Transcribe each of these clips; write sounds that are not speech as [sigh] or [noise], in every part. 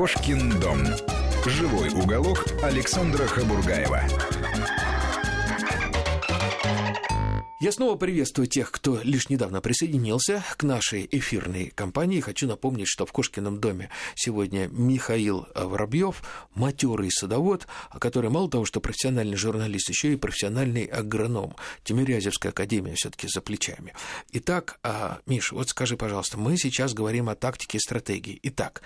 Кошкин дом. Живой уголок Александра Хабургаева. Я снова приветствую тех, кто лишь недавно присоединился к нашей эфирной кампании. Хочу напомнить, что в Кошкином доме сегодня Михаил Воробьев, матерый садовод, который мало того, что профессиональный журналист, еще и профессиональный агроном. Тимирязевская академия все-таки за плечами. Итак, а, Миш, вот скажи, пожалуйста, мы сейчас говорим о тактике и стратегии. Итак,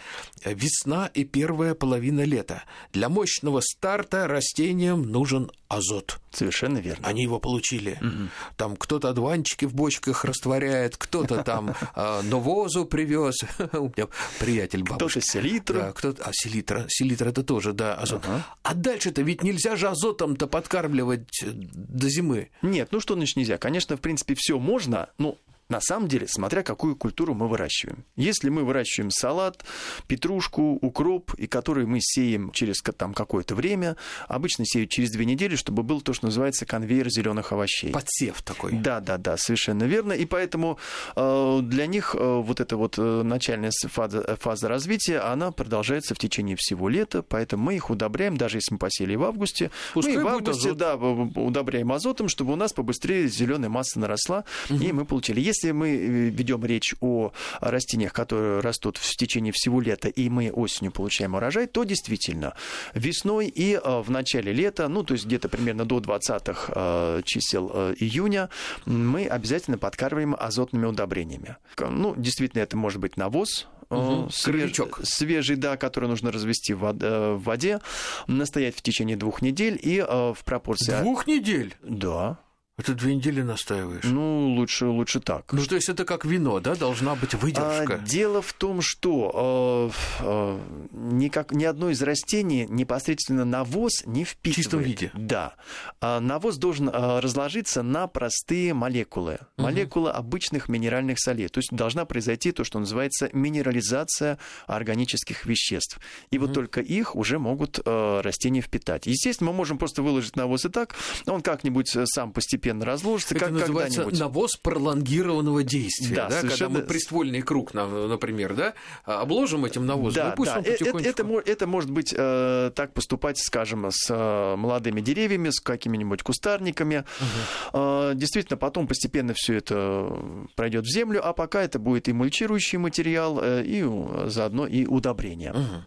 весна и первая половина лета. Для мощного старта растениям нужен азот. Совершенно верно. Они его получили. Угу. Там кто-то одуванчики в бочках растворяет, кто-то там [laughs] э, новозу привез. [laughs] У меня приятель бабушка. Кто-то селитру. Да, кто-то, а селитра, селитра это тоже, да, азот. Ага. А дальше-то ведь нельзя же азотом-то подкармливать до зимы. Нет, ну что значит нельзя? Конечно, в принципе, все можно, ну, на самом деле, смотря какую культуру мы выращиваем. Если мы выращиваем салат, петрушку, укроп, и который мы сеем через там, какое-то время, обычно сеют через две недели, чтобы был то, что называется конвейер зеленых овощей. Подсев такой. Да, да, да, совершенно верно. И поэтому э, для них э, вот эта вот э, начальная фаза, фаза развития, она продолжается в течение всего лета, поэтому мы их удобряем, даже если мы посели в августе. Пускай мы в августе, да, удобряем азотом, чтобы у нас побыстрее зеленая масса наросла, угу. и мы получили. Если мы э, ведем речь о растениях, которые растут в течение всего лета, и мы осенью получаем урожай, то действительно весной и э, в начале лета, ну, то есть где-то примерно до 20-х э, чисел июня, мы обязательно подкармливаем азотными удобрениями. Ну, действительно, это может быть навоз, угу, свеж, свежий, да, который нужно развести в воде, настоять в течение двух недель и в пропорции... Двух недель? Да. Это две недели настаиваешь? Ну, лучше, лучше так. Ну, то есть это как вино, да? Должна быть выдержка. А, дело в том, что э, э, никак, ни одно из растений непосредственно навоз не впитывает. В чистом виде? Да. А навоз должен э, разложиться на простые молекулы. Угу. Молекулы обычных минеральных солей. То есть должна произойти то, что называется минерализация органических веществ. И угу. вот только их уже могут э, растения впитать. Естественно, мы можем просто выложить навоз и так, он как-нибудь сам постепенно постепенно разложится, Это как называется когда-нибудь. навоз пролонгированного действия, да, да? когда мы приствольный круг, например, да, обложим этим навозом, да, пусть да. он потихонечку... Это, это, это может быть э, так поступать, скажем, с э, молодыми деревьями, с какими-нибудь кустарниками. Угу. Э, действительно, потом постепенно все это пройдет в землю, а пока это будет и мульчирующий материал, э, и заодно и удобрение. Угу.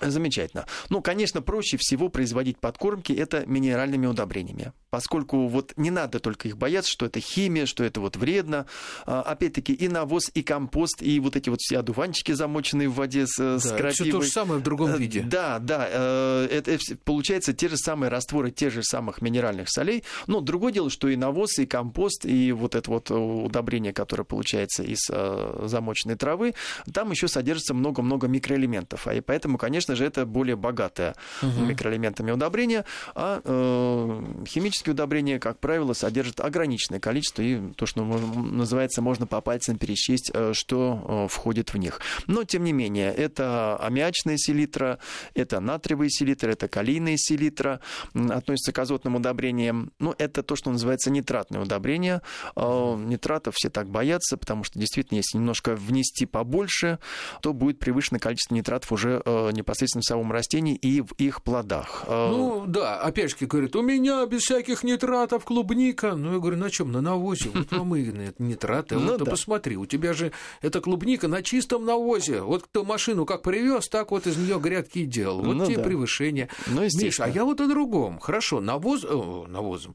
Замечательно. Ну, конечно, проще всего производить подкормки это минеральными удобрениями, поскольку вот не надо только их бояться, что это химия, что это вот вредно. А, опять-таки и навоз, и компост, и вот эти вот все одуванчики, замоченные в воде с, да, с крапивой. Все то же самое в другом э, виде. Да, да. Э, это получается те же самые растворы тех же самых минеральных солей. Но другое дело, что и навоз, и компост, и вот это вот удобрение, которое получается из э, замоченной травы, там еще содержится много-много микроэлементов. А и поэтому, конечно, конечно же, это более богатое угу. микроэлементами удобрение, а э, химические удобрения, как правило, содержат ограниченное количество, и то, что называется, можно по пальцам пересчесть, э, что э, входит в них. Но, тем не менее, это аммиачная селитра, это натриевые селитры, это калийные селитра, относятся к азотным удобрениям. Ну, это то, что называется нитратное удобрение. Э, нитратов все так боятся, потому что действительно, если немножко внести побольше, то будет превышено количество нитратов уже э, непосредственно непосредственно в самом растении и в их плодах. А, ну да, опять же говорит, у меня без всяких нитратов клубника. Ну я говорю, на чем? На навозе. Вот вам и нитраты. Ну, вот да. посмотри, у тебя же эта клубника на чистом навозе. Вот кто машину как привез, так вот из нее грядки и делал. Вот ну, тебе да. превышение. Ну, Миша, а я вот о другом. Хорошо, навоз... О, навозом.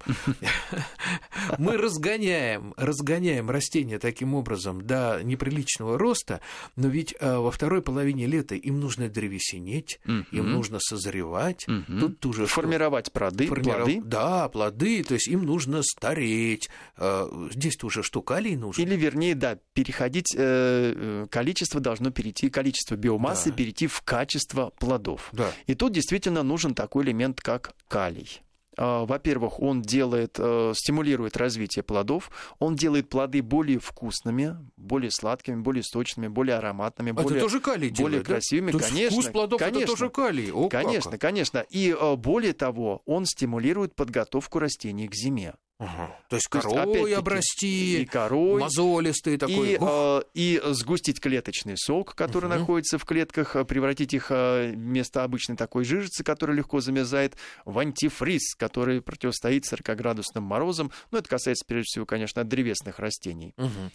[laughs] Мы разгоняем, разгоняем растения таким образом до неприличного роста, но ведь э, во второй половине лета им нужно древесине иметь, угу. им нужно созревать. Угу. Тут тоже формировать плоды, Формиров... плоды. Да, плоды, то есть им нужно стареть. Э, здесь уже что, калий нужен? Или, вернее, да, переходить, э, э, количество должно перейти, количество биомассы да. перейти в качество плодов. Да. И тут действительно нужен такой элемент, как калий. А, во-первых, он делает, э, стимулирует развитие плодов, он делает плоды более вкусными, более сладкими, более сочными, более ароматными, а более, это тоже калий более делает, красивыми. Да? Конечно, вкус плодов конечно, это тоже калий. О, конечно, как? конечно. И э, более того, он стимулирует подготовку растений к зиме. Ага. То есть корой То есть, обрасти, и корой, мозолистый такой. И, э, и сгустить клеточный сок, который угу. находится в клетках, э, превратить их э, вместо обычной такой жижицы, которая легко замерзает, в антифриз, который противостоит 40-градусным морозам. Ну, это касается, прежде всего, конечно, древесных растений. Угу.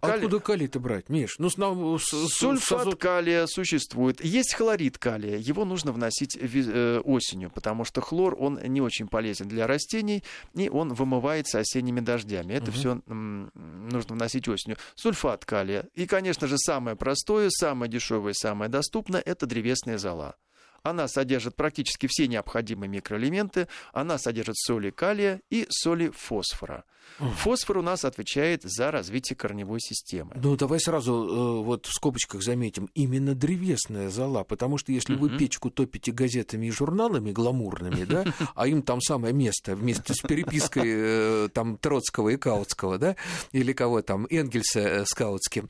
Кали... Откуда калий-то брать, Миш? Ну, с... Сульфат с... калия существует. Есть хлорид калия. Его нужно вносить э, осенью, потому что хлор, он не очень полезен для растений, и он вымывается осенними дождями. Это угу. все нужно вносить осенью. Сульфат калия. И, конечно же, самое простое, самое дешевое, самое доступное – это древесная зола. Она содержит практически все необходимые микроэлементы. Она содержит соли калия и соли фосфора. Фосфор у нас отвечает за развитие корневой системы. Ну, давай сразу э, вот в скобочках заметим, именно древесная зола, потому что если вы печку топите газетами и журналами гламурными, да, [laughs] а им там самое место вместе с перепиской э, там Троцкого и Каутского, да, или кого там, Энгельса э, с Каутским,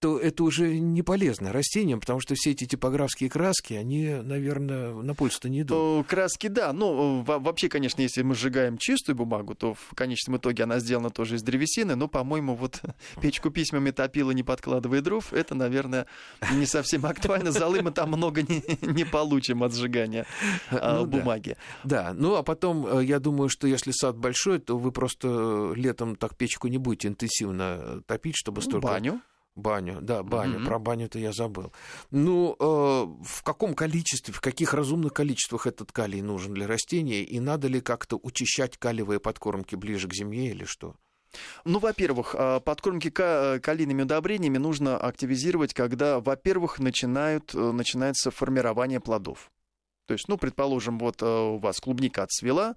то это уже не полезно растениям, потому что все эти типографские краски, они, наверное, на пользу-то не идут. Краски, да, но вообще, конечно, если мы сжигаем чистую бумагу, то в конечном итоге она сделана тоже из древесины, но, по-моему, вот [laughs] печку письмами топила, не подкладывая дров, это, наверное, не совсем актуально. Золы мы там много не, не получим от сжигания а, ну, бумаги. Да. да, ну а потом, э, я думаю, что если сад большой, то вы просто летом так печку не будете интенсивно топить, чтобы ну, столько... Баню. Баню, да, баню. Mm-hmm. Про баню-то я забыл. Ну, э, в каком количестве, в каких разумных количествах этот калий нужен для растения? И надо ли как-то учащать калиевые подкормки ближе к земле или что? Ну, во-первых, э, подкормки калийными удобрениями нужно активизировать, когда, во-первых, начинают, э, начинается формирование плодов. То есть, ну, предположим, вот э, у вас клубника отцвела,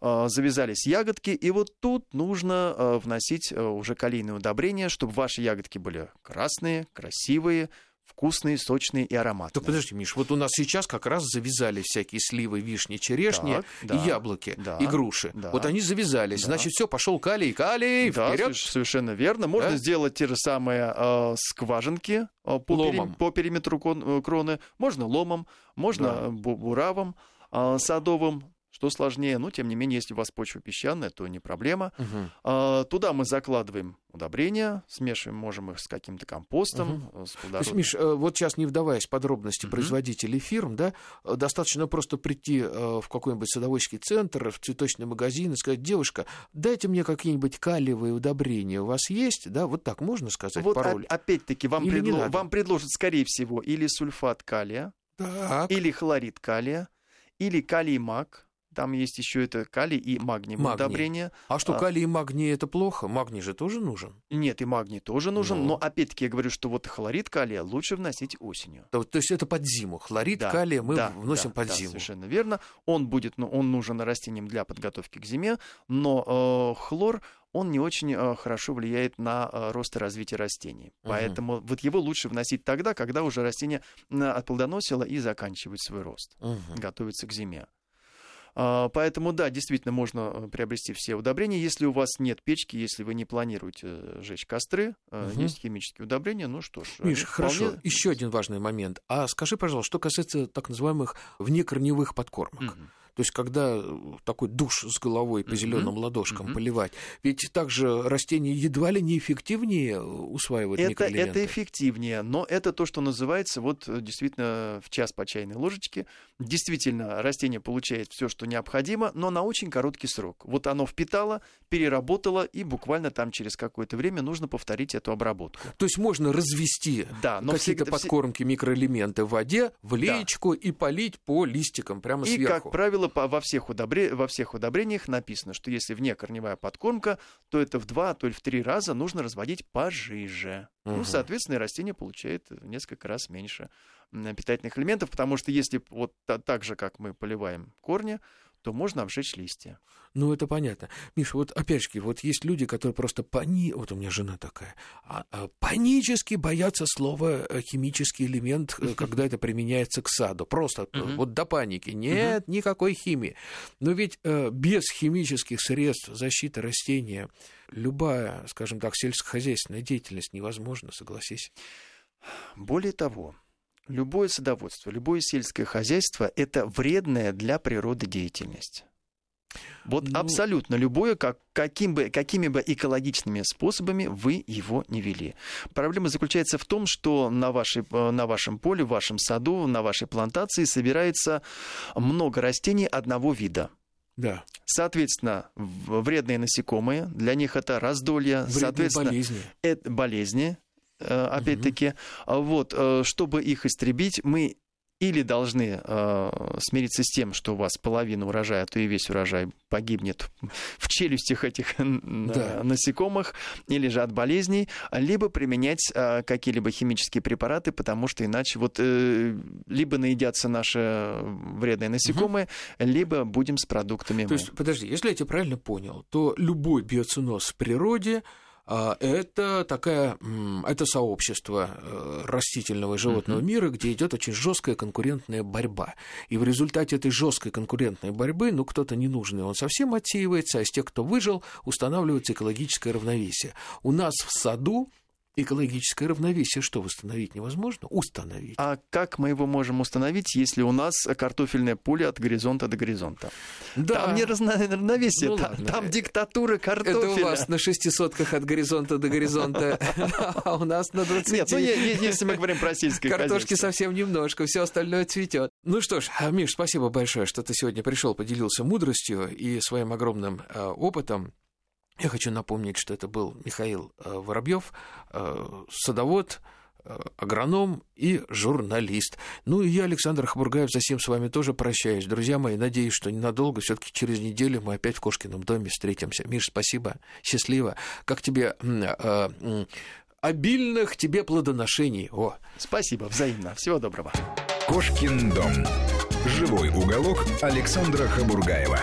завязались ягодки, и вот тут нужно а, вносить а, уже калийные удобрения, чтобы ваши ягодки были красные, красивые, вкусные, сочные и ароматные. Так подожди, Миш, вот у нас сейчас как раз завязали всякие сливы, вишни, черешни так, да, и яблоки, да, и груши. Да, вот они завязались, да. значит, все, пошел калий, калий, да, вперед. совершенно верно. Можно да? сделать те же самые э, скважинки э, по, ломом. Пери, по периметру кон, кроны, можно ломом, можно да. буравом э, садовым, что сложнее, но тем не менее, если у вас почва песчаная, то не проблема. Угу. А, туда мы закладываем удобрения, смешиваем, можем их с каким-то компостом. Угу. С то есть, Миш, э, вот сейчас не вдаваясь в подробности угу. производителей фирм, да, э, достаточно просто прийти в какой-нибудь садоводческий центр, в цветочный магазин и сказать, девушка, дайте мне какие-нибудь калиевые удобрения, у вас есть, да, вот так можно сказать вот пароль? опять-таки вам, предло... вам предложат, скорее всего, или сульфат калия, так. или хлорид калия, или калий-маг, там есть еще это калий и магний, магний. удобрения. А что, а калий и магний это плохо? Магний же тоже нужен? Нет, и магний тоже нужен, но, ну. но опять-таки я говорю, что вот хлорид калия лучше вносить осенью. То, то есть это под зиму. Хлорид да, калия мы да, вносим да, под да, зиму. Совершенно верно. Он будет, ну, он нужен растениям для подготовки к зиме, но э, хлор он не очень э, хорошо влияет на э, рост и развитие растений. Угу. Поэтому вот его лучше вносить тогда, когда уже растение отплодоносило и заканчивает свой рост, угу. готовится к зиме. А, поэтому, да, действительно можно э, приобрести все удобрения. Если у вас нет печки, если вы не планируете э, жечь костры, угу. есть химические удобрения, ну что ж. Миш, хорошо. Вполне... Еще один важный момент. А скажи, пожалуйста, что касается так называемых внекорневых подкормок. Угу. То есть, когда э, такой душ с головой по зеленым mm-hmm. ладошкам mm-hmm. поливать, ведь также растения едва ли не эффективнее э, усваивают это, микроэлементы. Это эффективнее, но это то, что называется вот э, действительно в час по чайной ложечке. Действительно, растение получает все, что необходимо, но на очень короткий срок. Вот оно впитало, переработало, и буквально там через какое-то время нужно повторить эту обработку. То есть можно развести да, какие-то подкормки, микроэлементы в воде, в леечку да. и полить по листикам прямо и, сверху. И, как правило, во всех, удобре... во всех удобрениях написано, что если вне корневая подкормка, то это в два, то ли в три раза нужно разводить пожиже. Угу. Ну, соответственно, и растение получает в несколько раз меньше питательных элементов, потому что если вот так же, как мы поливаем корни, то можно обжечь листья. Ну, это понятно. Миша, вот опять же, вот есть люди, которые просто пани... Вот у меня жена такая. А, а, панически боятся слова э, химический элемент, э, [laughs] когда это применяется к саду. Просто вот до паники. Нет никакой химии. Но ведь э, без химических средств защиты растения любая, скажем так, сельскохозяйственная деятельность невозможна, согласись. Более того, любое садоводство, любое сельское хозяйство – это вредная для природы деятельность. Вот ну... абсолютно любое, как, каким бы, какими бы экологичными способами вы его не вели. Проблема заключается в том, что на, вашей, э, на вашем поле, в вашем саду, на вашей плантации собирается много растений одного вида. Да. Соответственно, вредные насекомые, для них это раздолье, Вредные соответственно, болезни. это болезни, опять-таки. Угу. Вот, э, чтобы их истребить, мы или должны э, смириться с тем, что у вас половина урожая, а то и весь урожай погибнет в челюстях этих да. насекомых, или же от болезней, либо применять э, какие-либо химические препараты, потому что иначе вот э, либо наедятся наши вредные насекомые, угу. либо будем с продуктами. То мы. есть, подожди, если я тебя правильно понял, то любой биоциноз в природе это такая, это сообщество э, растительного и животного uh-huh. мира, где идет очень жесткая конкурентная борьба. И в результате этой жесткой конкурентной борьбы, ну, кто-то ненужный, он совсем отсеивается, а из тех, кто выжил, устанавливается экологическое равновесие. У нас в саду экологическое равновесие что восстановить невозможно? Установить. А как мы его можем установить, если у нас картофельное поле от горизонта до горизонта? Да. Там не равновесие, ну, там, там диктатура картофеля. Это у вас на шести сотках от горизонта до горизонта, [laughs] а у нас на 20. Нет, ну если мы говорим про сельское [laughs] Картошки совсем немножко, все остальное цветет. Ну что ж, Миш, спасибо большое, что ты сегодня пришел, поделился мудростью и своим огромным э, опытом. Я хочу напомнить, что это был Михаил э, Воробьев, э, садовод, э, агроном и журналист. Ну и я, Александр Хабургаев, за всем с вами тоже прощаюсь. Друзья мои, надеюсь, что ненадолго, все таки через неделю мы опять в Кошкином доме встретимся. Миш, спасибо, счастливо. Как тебе обильных тебе плодоношений. О. Спасибо, взаимно. Всего доброго. Кошкин дом. Живой уголок Александра Хабургаева.